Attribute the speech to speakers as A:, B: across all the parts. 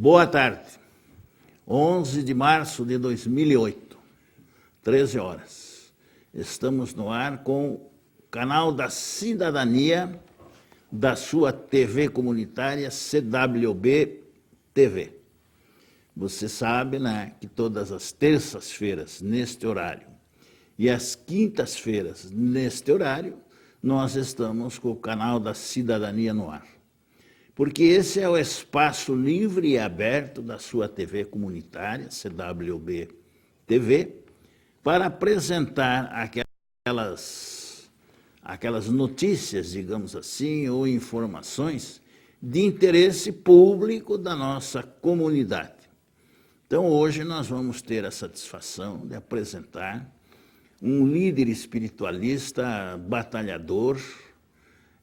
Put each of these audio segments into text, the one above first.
A: Boa tarde. 11 de março de 2008, 13 horas. Estamos no ar com o canal da Cidadania da sua TV comunitária CWB TV. Você sabe, né, que todas as terças-feiras neste horário e as quintas-feiras neste horário nós estamos com o canal da Cidadania no ar porque esse é o espaço livre e aberto da sua TV comunitária, CWB TV, para apresentar aquelas, aquelas notícias, digamos assim, ou informações de interesse público da nossa comunidade. Então, hoje nós vamos ter a satisfação de apresentar um líder espiritualista, batalhador,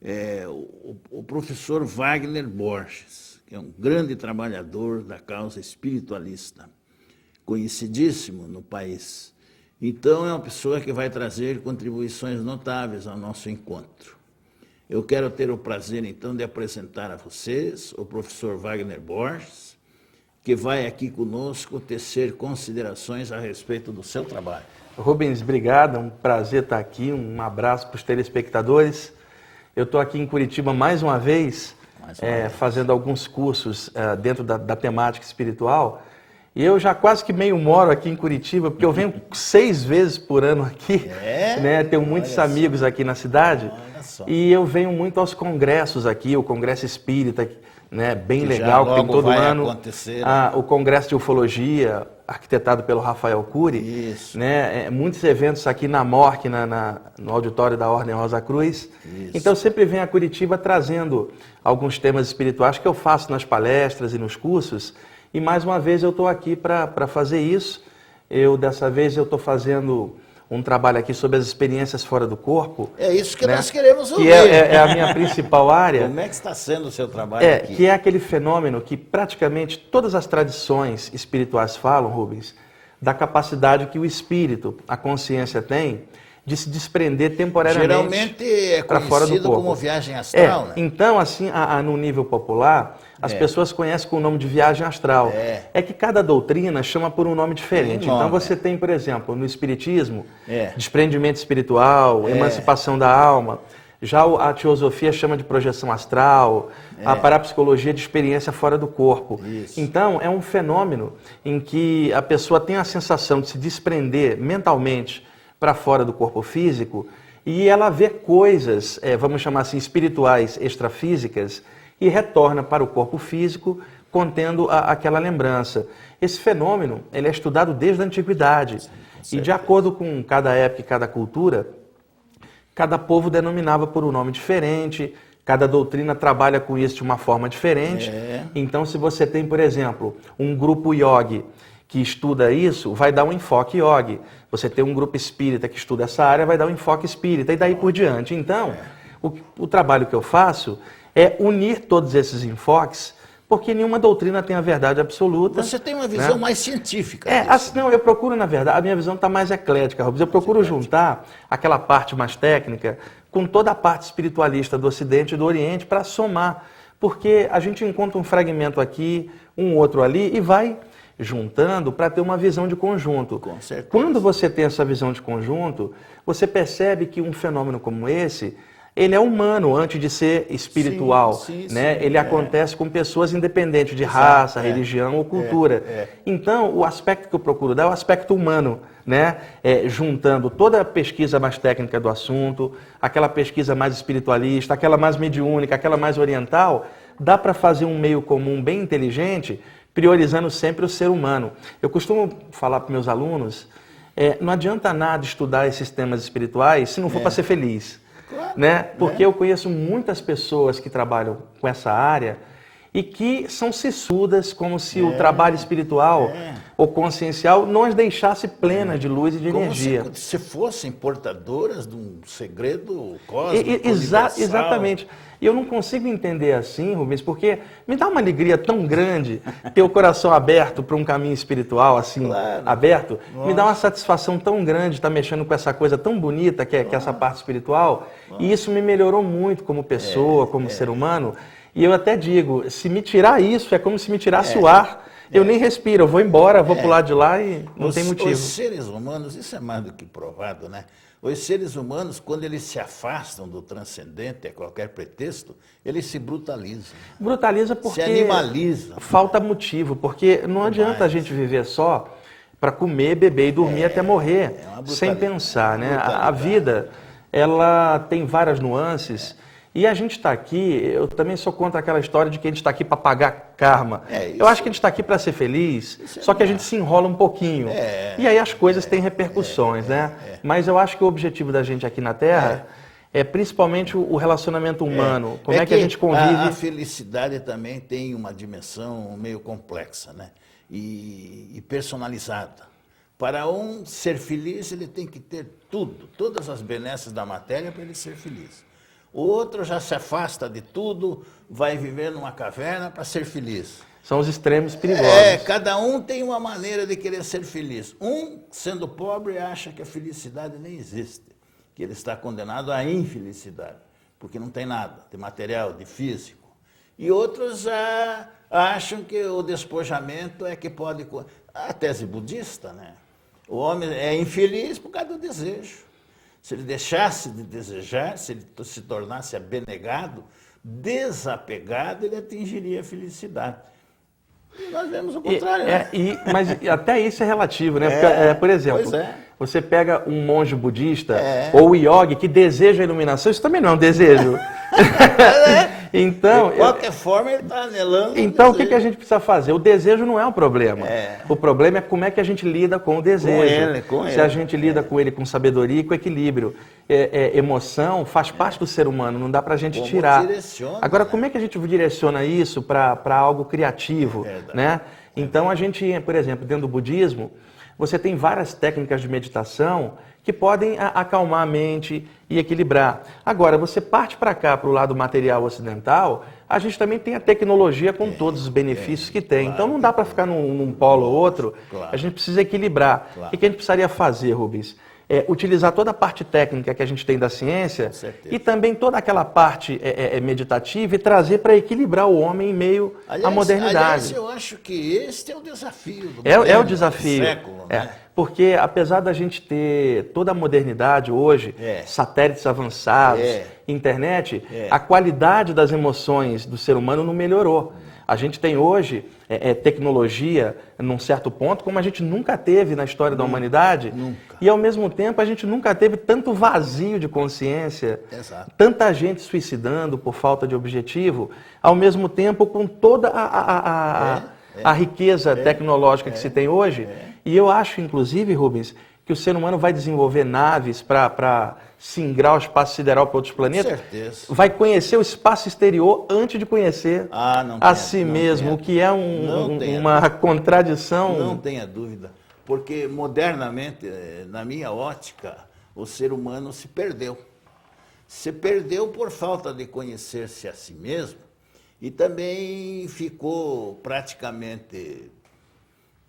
A: é, o, o, professor Wagner Borges, que é um grande trabalhador da causa espiritualista, conhecidíssimo no país. Então, é uma pessoa que vai trazer contribuições notáveis ao nosso encontro. Eu quero ter o prazer, então, de apresentar a vocês o professor Wagner Borges, que vai aqui conosco tecer considerações a respeito do seu trabalho.
B: Rubens, obrigado, é um prazer estar aqui, um abraço para os telespectadores. Eu estou aqui em Curitiba mais uma vez, mais uma é, vez. fazendo alguns cursos é, dentro da, da, temática espiritual. E eu já quase que meio moro aqui em Curitiba, porque eu venho seis vezes por ano aqui. É? Né? Tenho muitos Olha amigos só. aqui na cidade. E eu venho muito aos congressos aqui, o Congresso Espírita, né, bem que legal, que tem todo ano. Acontecer, ah, o Congresso de Ufologia, arquitetado pelo Rafael Cury. Isso. Né? É, muitos eventos aqui na MORC, na, na, no auditório da Ordem Rosa Cruz. Isso. Então sempre venho a Curitiba trazendo alguns temas espirituais que eu faço nas palestras e nos cursos. E mais uma vez eu estou aqui para fazer isso. Eu dessa vez eu estou fazendo um trabalho aqui sobre as experiências fora do corpo.
A: É isso que né? nós queremos ouvir.
B: Que é, é, é, a minha principal área.
A: Como é que está sendo o seu trabalho
B: é,
A: aqui?
B: Que é aquele fenômeno que praticamente todas as tradições espirituais falam, Rubens, da capacidade que o espírito, a consciência tem de se desprender temporariamente
A: Geralmente é conhecido como viagem astral,
B: é, né? Então, assim, a, a, no nível popular, as é. pessoas conhecem com o nome de viagem astral. É. é. que cada doutrina chama por um nome diferente. Um nome, então, você tem, por exemplo, no Espiritismo, é. desprendimento espiritual, é. emancipação da alma. Já a teosofia chama de projeção astral, a parapsicologia de experiência fora do corpo. Isso. Então, é um fenômeno em que a pessoa tem a sensação de se desprender mentalmente para fora do corpo físico e ela vê coisas, é, vamos chamar assim, espirituais extrafísicas e retorna para o corpo físico contendo a, aquela lembrança. Esse fenômeno ele é estudado desde a antiguidade Sim, e de acordo com cada época e cada cultura, cada povo denominava por um nome diferente, cada doutrina trabalha com isso de uma forma diferente. É. Então, se você tem, por exemplo, um grupo yogi que estuda isso, vai dar um enfoque yogi. Você tem um grupo espírita que estuda essa área, vai dar um enfoque espírita, e daí por diante. Então, o, o trabalho que eu faço é unir todos esses enfoques porque nenhuma doutrina tem a verdade absoluta.
A: Você tem uma visão né? mais científica.
B: É, assim, não, eu procuro, na verdade, a minha visão está mais eclética, Robson. Eu procuro juntar aquela parte mais técnica com toda a parte espiritualista do Ocidente e do Oriente para somar. Porque a gente encontra um fragmento aqui, um outro ali e vai juntando para ter uma visão de conjunto.
A: Com certeza.
B: Quando você tem essa visão de conjunto, você percebe que um fenômeno como esse ele é humano antes de ser espiritual, sim, sim, né? Sim, ele é. acontece com pessoas independentes de Exato, raça, é. religião ou cultura. É, é. Então, o aspecto que eu procuro dar é o aspecto humano, né? É, juntando toda a pesquisa mais técnica do assunto, aquela pesquisa mais espiritualista, aquela mais mediúnica, aquela mais oriental, dá para fazer um meio comum bem inteligente priorizando sempre o ser humano. Eu costumo falar para meus alunos, é, não adianta nada estudar esses temas espirituais se não for é. para ser feliz. Claro, né? Porque é. eu conheço muitas pessoas que trabalham com essa área e que são sissudas, como se o é. trabalho espiritual é. Ou consciencial não as deixasse plenas de luz e de como energia.
A: Se, se fossem portadoras de um segredo cósmico.
B: E, exa exatamente. E eu não consigo entender assim, Rubens, porque me dá uma alegria tão grande ter o coração aberto para um caminho espiritual, assim, claro. aberto. Nossa. Me dá uma satisfação tão grande estar mexendo com essa coisa tão bonita que é, que é essa parte espiritual. Nossa. E isso me melhorou muito como pessoa, é, como é. ser humano. E eu até digo, se me tirar isso, é como se me tirasse é, o ar. Eu é. nem respiro, eu vou embora, vou é. pular de lá e não
A: os,
B: tem motivo. Os
A: seres humanos, isso é mais do que provado, né? Os seres humanos, quando eles se afastam do transcendente a qualquer pretexto, eles se brutalizam.
B: Brutaliza porque.
A: Se animalizam.
B: Falta motivo, porque não adianta a gente viver só para comer, beber e dormir é, até morrer, é sem pensar, né? A, a vida, ela tem várias nuances. E a gente está aqui, eu também sou contra aquela história de que a gente está aqui para pagar karma. É, eu acho que a gente está aqui para ser feliz, é só que a gente se enrola um pouquinho. É, e aí as coisas têm repercussões, é, né? É. Mas eu acho que o objetivo da gente aqui na Terra é, principalmente o relacionamento humano. Como é, que, que, a gente convive. A,
A: a felicidade também tem uma dimensão meio complexa, né? E, e personalizada. Para um ser feliz, ele tem que ter tudo, todas as benesses da matéria para ele ser feliz. O outro já se afasta de tudo, vai viver numa caverna para ser feliz.
B: São os extremos perigosos.
A: É, cada um tem uma maneira de querer ser feliz. Um, sendo pobre, acha que a felicidade nem existe, que ele está condenado à infelicidade, porque não tem nada de material, de físico. E outros ah, acham que o despojamento é que pode. A tese budista, né? O homem é infeliz por causa do desejo. Se ele deixasse de desejar, se ele se tornasse abnegado, desapegado, ele atingiria a felicidade. E nós vemos o contrário.
B: E, né? é, e, mas até isso é relativo, né? É, Porque, é, por exemplo, é. você pega um monge budista é. ou yogi que deseja a iluminação, isso também não é um desejo.
A: então, de qualquer eu, forma, ele está anelando.
B: Então, o que, que, a gente precisa fazer? O desejo não é o problema. É. O problema é como é que a gente lida com o desejo. Com
A: ele, com
B: Se
A: ele.
B: a gente lida com ele com sabedoria e com equilíbrio. É, é, emoção faz parte do ser humano, não dá para a gente como tirar. Direciona, Agora, né? como é que a gente direciona isso para algo criativo? né? Então, a gente, por exemplo, dentro do budismo, você tem várias técnicas de meditação que podem acalmar a mente e equilibrar. Agora, você parte para cá, para o lado material ocidental, a gente também tem a tecnologia com é, todos os benefícios é, que tem. Claro, então não dá para ficar num, num, polo ou outro, claro. a gente precisa equilibrar. Claro. O que a gente precisaria fazer, Rubens? É, utilizar toda a parte técnica que a gente tem da ciência e também toda aquela parte é, é, é meditativa e trazer para equilibrar o homem em meio aliás, à modernidade. Aliás,
A: eu acho que este é o desafio do
B: é, é o desafio. Século, é. né? Porque apesar da gente ter toda a modernidade hoje, satélites avançados, internet, a qualidade das emoções do ser humano não melhorou. A gente tem hoje é, é, tecnologia num certo ponto como a gente nunca teve na história nunca, da humanidade. Nunca. E ao mesmo tempo a gente nunca teve tanto vazio de consciência, Exato. tanta gente suicidando por falta de objetivo, ao mesmo tempo com toda a, a, a, a é, riqueza é. tecnológica que se tem hoje. E eu acho, inclusive, Rubens, que o ser humano vai desenvolver naves para singrar o espaço sideral para outros planetas.
A: Certeza.
B: Vai conhecer o espaço exterior antes de conhecer ah, a si mesmo, o que é um, um, uma contradição.
A: Não tenha dúvida, porque modernamente, eh, na minha ótica, o ser humano se perdeu. Se perdeu por falta de conhecer-se a si mesmo e também ficou praticamente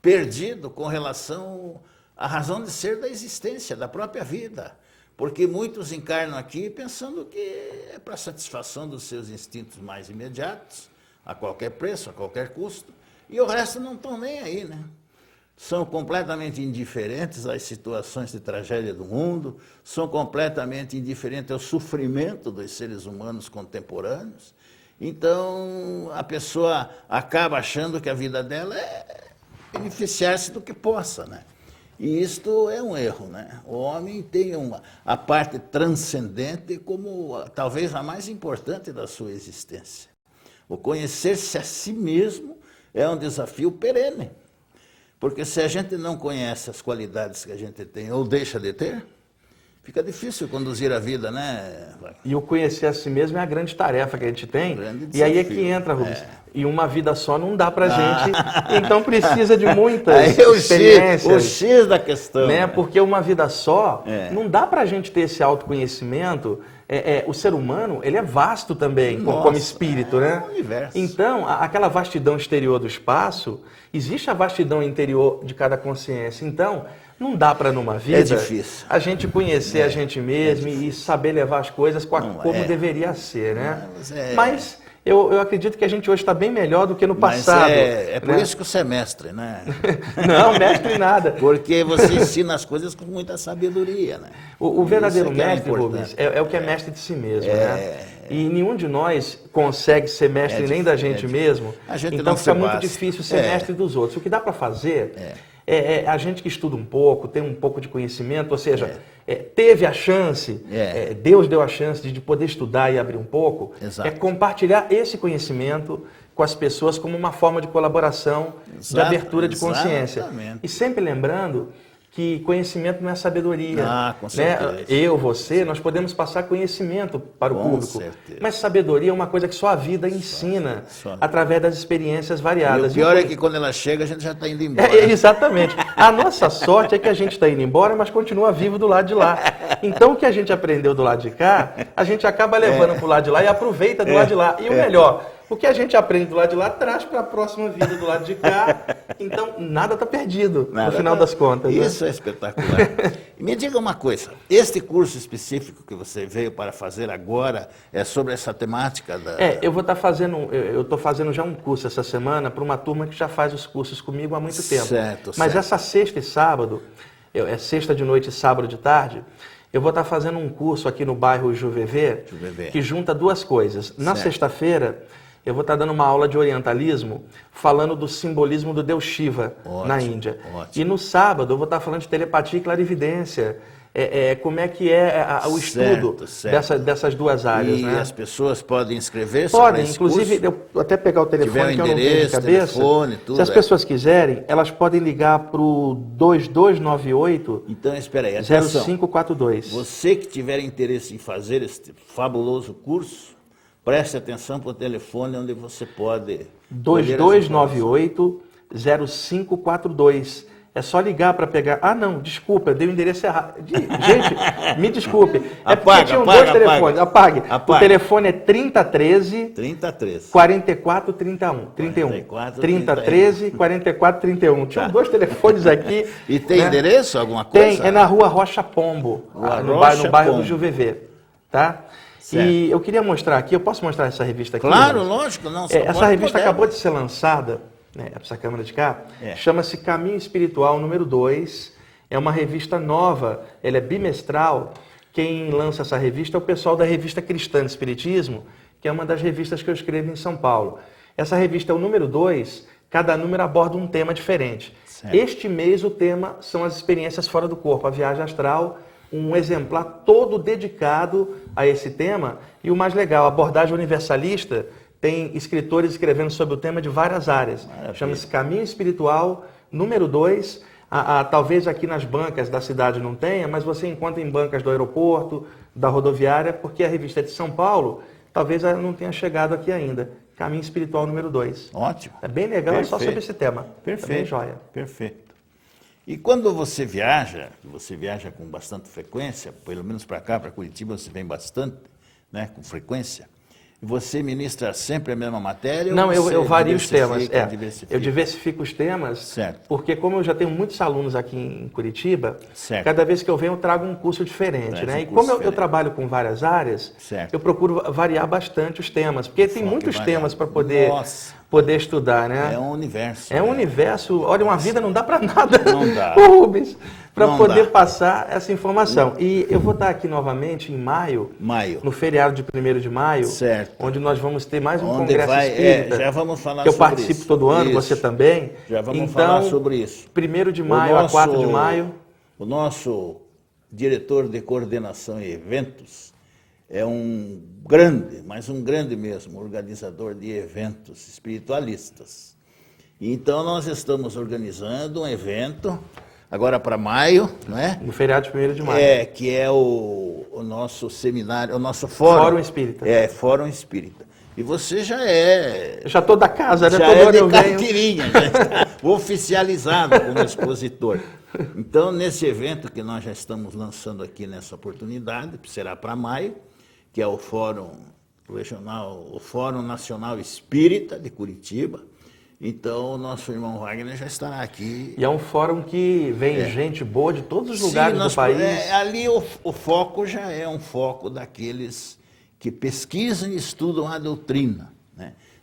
A: perdido com relação à razão de ser da existência, da própria vida. Porque muitos encarnam aqui pensando que é para satisfação dos seus instintos mais imediatos, a qualquer preço, a qualquer custo, e o resto não estão nem aí, né? São completamente indiferentes às situações de tragédia do mundo, são completamente indiferentes ao sofrimento dos seres humanos contemporâneos. Então, a pessoa acaba achando que a vida dela é beneficiar-se do que possa, né? E isto é um erro, né? O homem tem uma, a parte transcendente como talvez a mais importante da sua existência. O conhecer-se a si mesmo é um desafio perene. Porque se a gente não conhece as qualidades que a gente tem ou deixa de ter, fica difícil conduzir a vida, né?
B: E o conhecer a si mesmo é a grande tarefa que a gente tem. e aí é que entra, Rubens. É. E uma vida só não dá pra ah. gente. Então precisa de muitas Aí é experiências.
A: O X, o X da questão.
B: Né? Porque uma vida só, é. não dá pra gente ter esse autoconhecimento. É, é, o ser humano, ele é vasto também, Nossa, como espírito, é né? Um universo. Então, a, aquela vastidão exterior do espaço, existe a vastidão interior de cada consciência. Então, não dá para numa é vida
A: é
B: a gente conhecer é, a gente mesmo é e saber levar as coisas a, como deveria ser, né? Mas, mas Eu, eu acredito que a gente hoje está bem melhor do que no passado.
A: é, é por né? isso que o semestre, né?
B: Não, mestre nada.
A: Porque você ensina as coisas com muita sabedoria, né?
B: O, o verdadeiro é mestre, é Rubens, é, é, o que é, mestre de si mesmo, né? E nenhum de nós consegue ser mestre nem da gente mesmo. Gente então fica muito difícil ser mestre dos outros. O que dá para fazer é, a gente que estuda um pouco, tem um pouco de conhecimento, ou seja é, teve a chance, é. É, Deus deu a chance de, de, poder estudar e abrir um pouco, Exato. é compartilhar esse conhecimento com as pessoas como uma forma de colaboração, Exato. de abertura de consciência. Exatamente. E sempre lembrando que conhecimento não é sabedoria.
A: Ah, com né? certeza.
B: Né? Eu, você, nós podemos passar conhecimento para o com público. Certeza. Mas sabedoria é uma coisa que só a vida ensina só, só. através das experiências variadas.
A: E o pior é que quando ela chega, a gente já está indo embora.
B: É, exatamente. A nossa sorte é que a gente está indo embora, mas continua vivo do lado de lá. Então o que a gente aprendeu do lado de cá, a gente acaba levando é. para o lado de lá e aproveita do é. lado de lá. E o melhor, o que a gente aprende do lado de lá traz para a próxima vida do lado de cá. Então, nada está perdido, nada no final tá... das contas.
A: Né? Isso né? é espetacular. Me diga uma coisa: este curso específico que você veio para fazer agora é sobre essa temática da.
B: É, eu vou estar tá fazendo, eu estou fazendo já um curso essa semana para uma turma que já faz os cursos comigo há muito tempo.
A: Certo,
B: Mas
A: certo.
B: essa sexta e sábado, é sexta de noite e sábado de tarde, eu vou estar tá fazendo um curso aqui no bairro Juvevê, Juvevê. que junta duas coisas. Na sexta-feira eu vou estar dando uma aula de orientalismo falando do simbolismo do deus Shiva ótimo, na Índia. Ótimo. E no sábado eu vou estar falando de telepatia e clarividência. É, é, como é que é a, o estudo certo. Dessa, dessas duas áreas.
A: E
B: né?
A: as pessoas podem inscrever
B: Podem, inclusive, eu até pegar o telefone que eu não tenho de cabeça. Telefone, tudo, Se as é. pessoas quiserem, elas podem ligar para o 2298
A: Então, espera aí,
B: 0542.
A: Você que tiver interesse em fazer este fabuloso curso, Preste atenção para o telefone onde você pode.
B: 2298 0542. É só ligar para pegar. Ah, não, desculpa, eu dei o endereço errado. Gente, me desculpe. É apaga, porque tinham apaga, dois apaga, telefones. Apague. O telefone é 3013
A: 3013
B: 4431. 31. 44, 3013 4431. Tinham tá. dois telefones aqui.
A: E tem né? endereço, alguma coisa?
B: Tem, é na rua Rocha Pombo, rua no, Rocha bairro, no bairro Pombo. do Juvevê. Tá? Certo. E eu queria mostrar aqui, eu posso mostrar essa revista aqui?
A: Claro, lógico. Não,
B: é, essa revista acabou de ser lançada, né, essa câmera de cá, é. chama-se Caminho Espiritual número 2. É uma revista nova, ela é bimestral. Quem lança essa revista é o pessoal da revista Cristã de Espiritismo, que é uma das revistas que eu escrevo em São Paulo. Essa revista é o número 2, cada número aborda um tema diferente. Certo. Este mês o tema são as experiências fora do corpo, a viagem astral um exemplar todo dedicado a esse tema. E o mais legal, a abordagem universalista tem escritores escrevendo sobre o tema de várias áreas. Chama-se Caminho Espiritual, número 2. talvez aqui nas bancas da cidade não tenha, mas você encontra em bancas do aeroporto, da rodoviária, porque a revista é de São Paulo, talvez ela não tenha chegado aqui ainda. Caminho Espiritual número 2.
A: Ótimo.
B: É bem legal, Perfeito. é só sobre esse tema.
A: Perfeito.
B: Bem joia.
A: Perfeito. E quando você viaja, você viaja com bastante frequência, pelo menos para cá, para Curitiba, você vem bastante, né, com frequência. Você ministra sempre a mesma matéria?
B: Não, eu, eu vario os temas. É, eu diversifico os temas, certo. porque como eu já tenho muitos alunos aqui em Curitiba, certo. cada vez que eu venho eu trago um curso diferente. né? Um e como eu, eu, trabalho com várias áreas, certo. eu procuro variar bastante os temas, porque tem muitos temas para poder Nossa poder estudar, né?
A: É um universo.
B: É um
A: né?
B: universo. Olha, uma vida não dá para nada.
A: Não dá.
B: Rubens, para poder dá. passar essa informação. E eu vou estar aqui novamente em maio.
A: Maio.
B: No feriado de 1 de maio.
A: Certo.
B: Onde nós vamos ter mais um
A: onde
B: congresso
A: vai,
B: espírita.
A: É, já vamos falar sobre
B: eu participo
A: isso.
B: todo ano,
A: isso.
B: você também.
A: Já vamos
B: então,
A: falar sobre isso.
B: 1 de maio nosso, a 4 de maio.
A: O nosso diretor de coordenação e eventos é um grande, mas um grande mesmo, organizador de eventos espiritualistas. Então nós estamos organizando um evento agora para maio, né?
B: No feriado de 1 de maio.
A: É, que é o, o nosso seminário, o nosso fórum.
B: Fórum Espírita.
A: É, Fórum Espírita. E você já é.
B: Eu já estou da casa, né?
A: Já Todo é de carteirinha, oficializado como expositor. Então, nesse evento que nós já estamos lançando aqui nessa oportunidade, será para maio, que é o Fórum Regional, o Fórum Nacional Espírita de Curitiba. Então, o nosso irmão Wagner já estará aqui.
B: E é um fórum que vem é. gente boa de todos os lugares Sim, do país. É,
A: ali o, o, foco já é um foco daqueles que pesquisam e estudam a doutrina.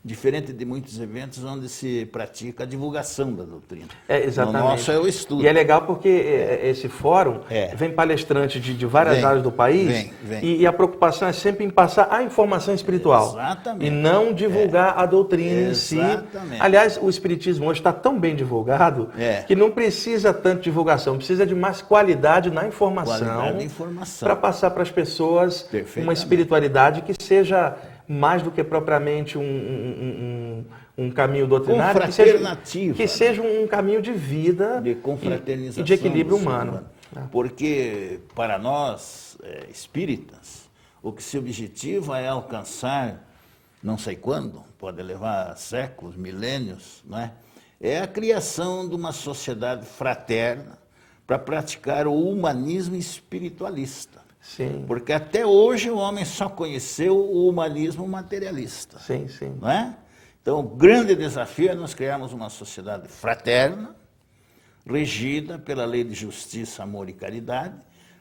A: Diferente de muitos eventos onde se pratica a divulgação da doutrina.
B: É, exatamente.
A: O nosso é o estudo.
B: E é legal porque é, é, esse fórum é. vem palestrantes de, de várias vem, áreas do país vem, vem. E, e, a preocupação é sempre em passar a informação espiritual.
A: Exatamente.
B: E não divulgar é. a doutrina exatamente. em si. Aliás, o espiritismo hoje está tão bem divulgado é. que não precisa tanto de divulgação, precisa de mais qualidade na informação,
A: informação.
B: para passar para as pessoas uma espiritualidade que seja mais do que propriamente um, um, um, um caminho doutrinário, que seja, que seja um caminho de vida
A: de confraternização
B: e, de equilíbrio humano.
A: Porque para nós é, espíritas, o que se objetiva é alcançar, não sei quando, pode levar séculos, milênios, não é? é a criação de uma sociedade fraterna para praticar o humanismo espiritualista.
B: Sim.
A: Porque até hoje o homem só conheceu o humanismo materialista.
B: Sim, sim.
A: Não é? Então, o grande desafio é nós criarmos uma sociedade fraterna, regida pela lei de justiça, amor e caridade,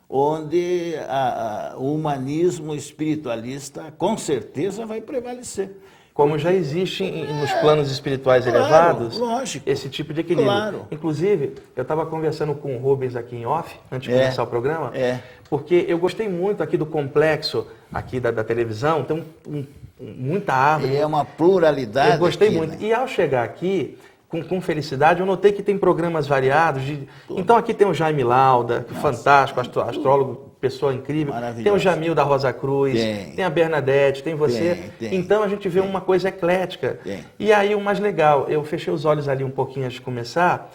A: onde a, a, o humanismo espiritualista com certeza vai prevalecer.
B: Como já existe em, nos planos espirituais claro, elevados,
A: lógico,
B: esse tipo de equilíbrio.
A: Claro.
B: Inclusive, eu estava conversando com o Rubens aqui em off, antes de é, começar o programa,
A: é.
B: Porque eu gostei muito aqui do complexo aqui da, da televisão, tem um, um, muita árvore.
A: E é uma pluralidade.
B: Eu gostei
A: aqui,
B: muito.
A: Né?
B: E ao chegar aqui, com, com, felicidade, eu notei que tem programas variados. De... Então aqui tem o Jaime Lauda, Nossa, fantástico, astrólogo pessoa incrível. Tem o Jamil da Rosa Cruz, tem, tem a Bernadette, tem você. Tem, tem, então a gente vê uma coisa eclética. E aí o mais legal, eu fechei os olhos ali um pouquinho antes de começar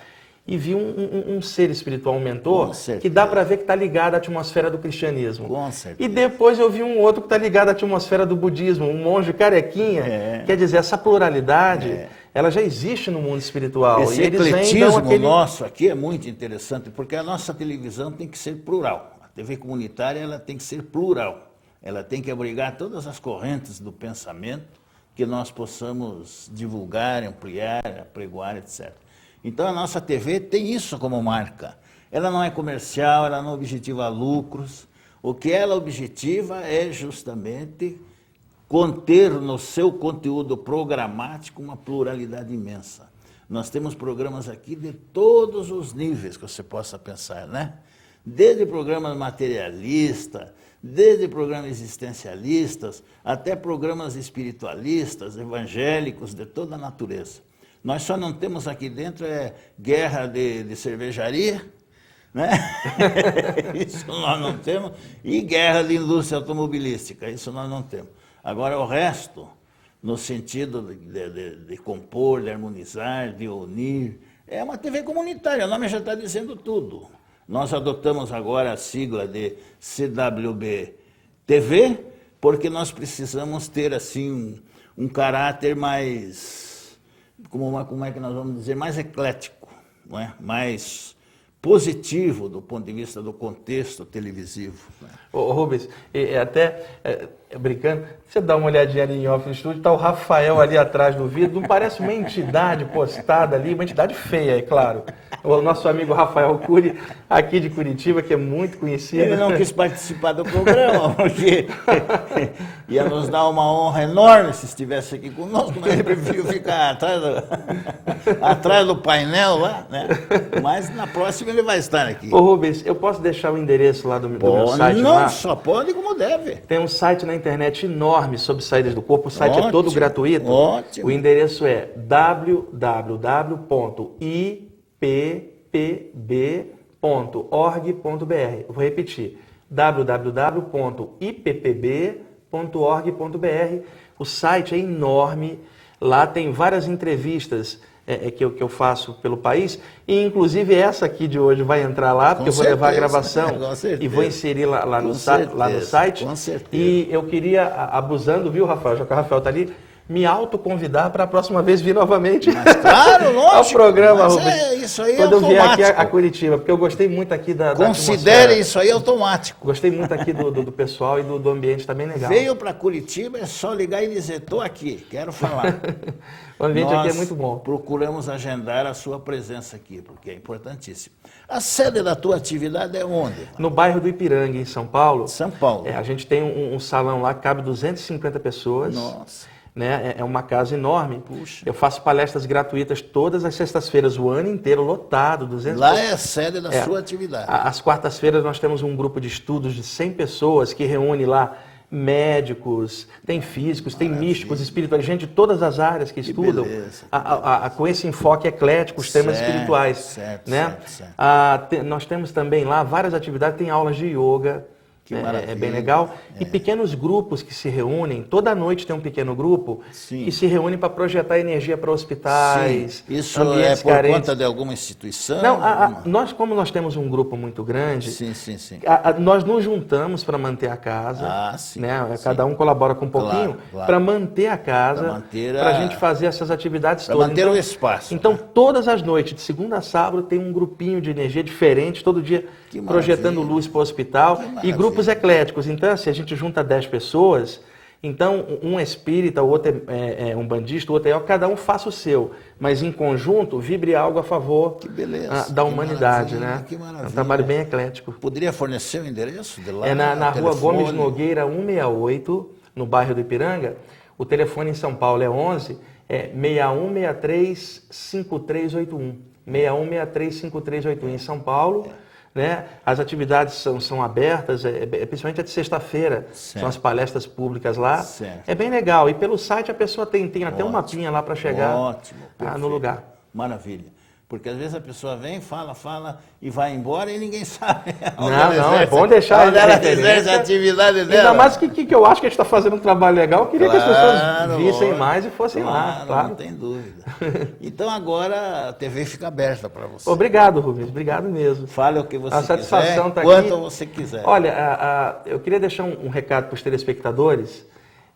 B: e vi um, um, um ser espiritual, um mentor, que dá para ver que está ligado à atmosfera do cristianismo.
A: Com
B: e depois eu vi um outro que está ligado à atmosfera do budismo, um monge carequinha. É. Quer dizer, essa pluralidade, é. ela já existe no mundo espiritual.
A: Esse
B: e
A: ecletismo aquele... nosso aqui é muito interessante, porque a nossa televisão tem que ser plural. TV comunitária ela tem que ser plural, ela tem que abrigar todas as correntes do pensamento que nós possamos divulgar, ampliar, apregoar, etc. Então a nossa TV tem isso como marca. Ela não é comercial, ela não objetiva lucros. O que ela objetiva é justamente conter no seu conteúdo programático uma pluralidade imensa. Nós temos programas aqui de todos os níveis que você possa pensar, né? desde programas materialistas, desde programas existencialistas, até programas espiritualistas, evangélicos, de toda a natureza. Nós só não temos aqui dentro é guerra de, de cervejaria, né? isso nós não temos, e guerra de indústria automobilística, isso nós não temos. Agora, o resto, no sentido de, de, de compor, de harmonizar, de unir, é uma TV comunitária, o nome já está dizendo tudo. Nós adotamos agora a sigla de CWB TV, porque nós precisamos ter assim um, um caráter mais, como, como é que nós vamos dizer, mais eclético, não é? mais positivo do ponto de vista do contexto televisivo. Né?
B: Ô, Rubens, e, até é, brincando, você dá uma olhadinha ali em off no estúdio, está o Rafael ali atrás do vidro, não parece uma entidade postada ali, uma entidade feia, é claro. O nosso amigo Rafael Cury, aqui de Curitiba, que é muito conhecido.
A: Ele não quis participar do programa, porque ia nos dar uma honra enorme se estivesse aqui conosco, mas ele preferiu ficar atrás do, atrás do painel lá, né? Mas na próxima ele vai estar aqui.
B: Ô Rubens, eu posso deixar o endereço lá do, do meu site?
A: Não, só pode como deve.
B: Tem um site na internet enorme sobre saídas do corpo, o site ótimo, é todo gratuito.
A: Ótimo.
B: O endereço é www.i ippb.org.br. Vou repetir: www.ippb.org.br. O site é enorme, lá tem várias entrevistas é, é, que, eu, que eu faço pelo país, e inclusive essa aqui de hoje vai entrar lá, porque
A: com
B: eu vou levar a
A: gravação
B: e vou inserir lá, lá, no, lá no site.
A: Com certeza.
B: E eu queria, abusando, viu, Rafael? Já que o Rafael está ali, me autoconvidar para a próxima vez vir novamente
A: mas, claro, lógico,
B: ao programa, Rubens.
A: É, isso aí é
B: Quando
A: é eu
B: vier aqui a, a, Curitiba, porque eu gostei muito aqui da
A: Considere da isso aí automático.
B: Gostei muito aqui do, do, do pessoal e do, do ambiente, está bem legal.
A: Veio para Curitiba, é só ligar e dizer, estou aqui, quero falar.
B: o ambiente Nós aqui é muito bom.
A: procuramos agendar a sua presença aqui, porque é importantíssimo. A sede da tua atividade é onde?
B: No bairro do Ipiranga, em São Paulo.
A: São Paulo.
B: É, a gente tem um, um salão lá que cabe 250 pessoas.
A: Nossa
B: né? É, é uma casa enorme. Puxa. Eu faço palestras gratuitas todas as sextas-feiras, o ano inteiro, lotado. 200
A: Lá é a sede da é. sua atividade.
B: Às quartas-feiras nós temos um grupo de estudos de 100 pessoas que reúne lá médicos, tem físicos, Maravilha. tem místicos, espirituais, gente de todas as áreas que, que estudam a, a, a, com esse enfoque eclético, os temas certo, espirituais. Certo, né? Certo, certo. Te, nós temos também lá várias atividades, tem aulas de yoga, é, é, bem legal. É. E pequenos grupos que se reúnem, toda noite tem um pequeno grupo Sim. que se reúne para projetar energia para hospitais.
A: Sim. Isso é por carentes. conta de alguma instituição?
B: Não, a, a, nós, como nós temos um grupo muito grande, sim, sim, sim. A, nós nos juntamos para manter a casa. Ah, sim, né? Cada um colabora com um pouquinho claro, claro. para manter a casa, para a gente fazer essas atividades
A: pra todas. Manter então, o espaço.
B: Então, né? todas as noites, de segunda a sábado, tem um grupinho de energia diferente, todo dia projetando luz para o hospital. E grupos ecléticos. Então, se assim, a gente junta 10 pessoas, então um é espírita, o outro é, é, é um bandista, o outro é cada um faça o seu, mas em conjunto vibre algo a favor beleza, da humanidade, né? É um trabalho bem eclético.
A: Poderia fornecer o endereço de lá?
B: É na, na rua Gomes Nogueira 168, no bairro do Ipiranga. O telefone em São Paulo é 11 é 6163 5381. 6163 5381 em São Paulo. É. Né? As atividades são, são abertas, é, é, principalmente a de sexta-feira, são as palestras públicas lá. Certo. É bem legal. E pelo site a pessoa tem, tem até um mapinha lá para chegar Ótimo, ah, no lugar.
A: Maravilha. Porque às vezes a pessoa vem, fala, fala e vai embora e ninguém sabe.
B: Não, não, é bom deixar
A: onde ela exerce a atividade dela.
B: Ainda mais que, que, que eu acho que a gente está fazendo um trabalho legal. Eu queria claro, que as pessoas vissem mais e fossem claro, lá. Claro,
A: não tem dúvida. Então agora a TV fica aberta para você.
B: Obrigado, Rubens. Obrigado mesmo.
A: Fale o que você a
B: satisfação
A: quiser,
B: tá
A: quanto aqui. você quiser.
B: Olha, a, a, eu queria deixar um, um recado para os telespectadores.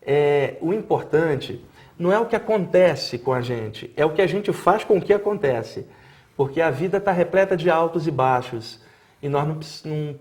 B: É, o importante não é o que acontece com a gente, é o que a gente faz com o que acontece. Porque a vida está repleta de altos e baixos. E nós não, não,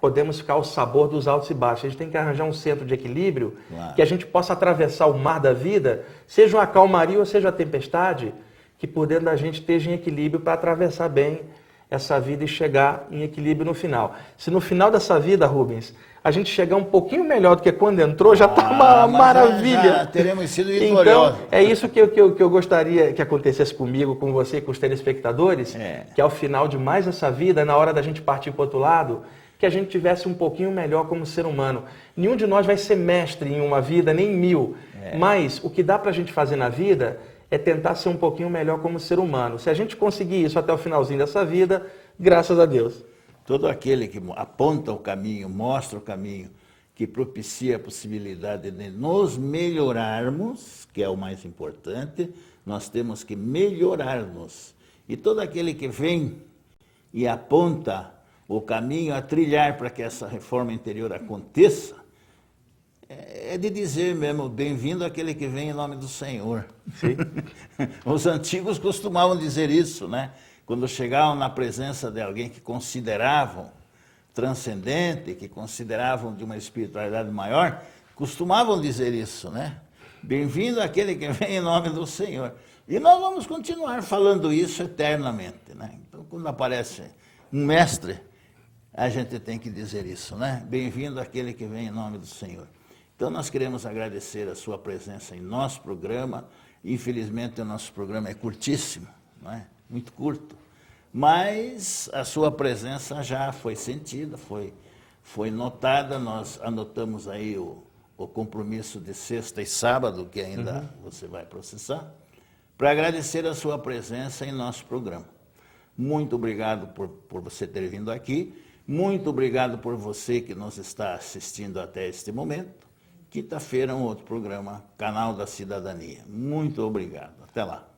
B: podemos ficar ao sabor dos altos e baixos. A gente tem que arranjar um centro de equilíbrio claro. que a gente possa atravessar o mar da vida, seja uma calmaria ou seja a tempestade, que por dentro da gente esteja em equilíbrio para atravessar bem essa vida e chegar em equilíbrio no final. Se no final dessa vida, Rubens, a gente chegar um pouquinho melhor do que quando entrou, já está ah, uma maravilha. Já, já
A: teremos sido vitoriosos.
B: Então, é isso que eu, que, eu, que eu gostaria que acontecesse comigo, com você, com os telespectadores, é. que ao final de mais essa vida, na hora da gente partir para o outro lado, que a gente tivesse um pouquinho melhor como ser humano. Nenhum de nós vai ser mestre em uma vida, nem mil. É. Mas o que dá para a gente fazer na vida é tentar ser um pouquinho melhor como ser humano. Se a gente conseguir isso até o finalzinho dessa vida, graças a Deus.
A: Todo aquele que aponta o caminho, mostra o caminho, que propicia a possibilidade de nos melhorarmos, que é o mais importante, nós temos que melhorar-nos. E todo aquele que vem e aponta o caminho a trilhar para que essa reforma interior aconteça, é de dizer mesmo, bem-vindo aquele que vem em nome do Senhor. Os antigos costumavam dizer isso, né? quando chegavam na presença de alguém que consideravam transcendente, que consideravam de uma espiritualidade maior, costumavam dizer isso, né? Bem-vindo aquele que vem em nome do Senhor. E nós vamos continuar falando isso eternamente, né? Então, quando aparece um mestre, a gente tem que dizer isso, né? Bem-vindo aquele que vem em nome do Senhor. Então, nós queremos agradecer a sua presença em nosso programa. Infelizmente, o nosso programa é curtíssimo, não é? Muito curto mas a sua presença já foi sentida, foi, foi notada, nós anotamos aí o, o compromisso de sexta e sábado, que ainda uhum. você vai processar, para agradecer a sua presença em nosso programa. Muito obrigado por, por você ter vindo aqui, muito obrigado por você que nos está assistindo até este momento. Quinta-feira, um outro programa, Canal da Cidadania. Muito obrigado. Até lá.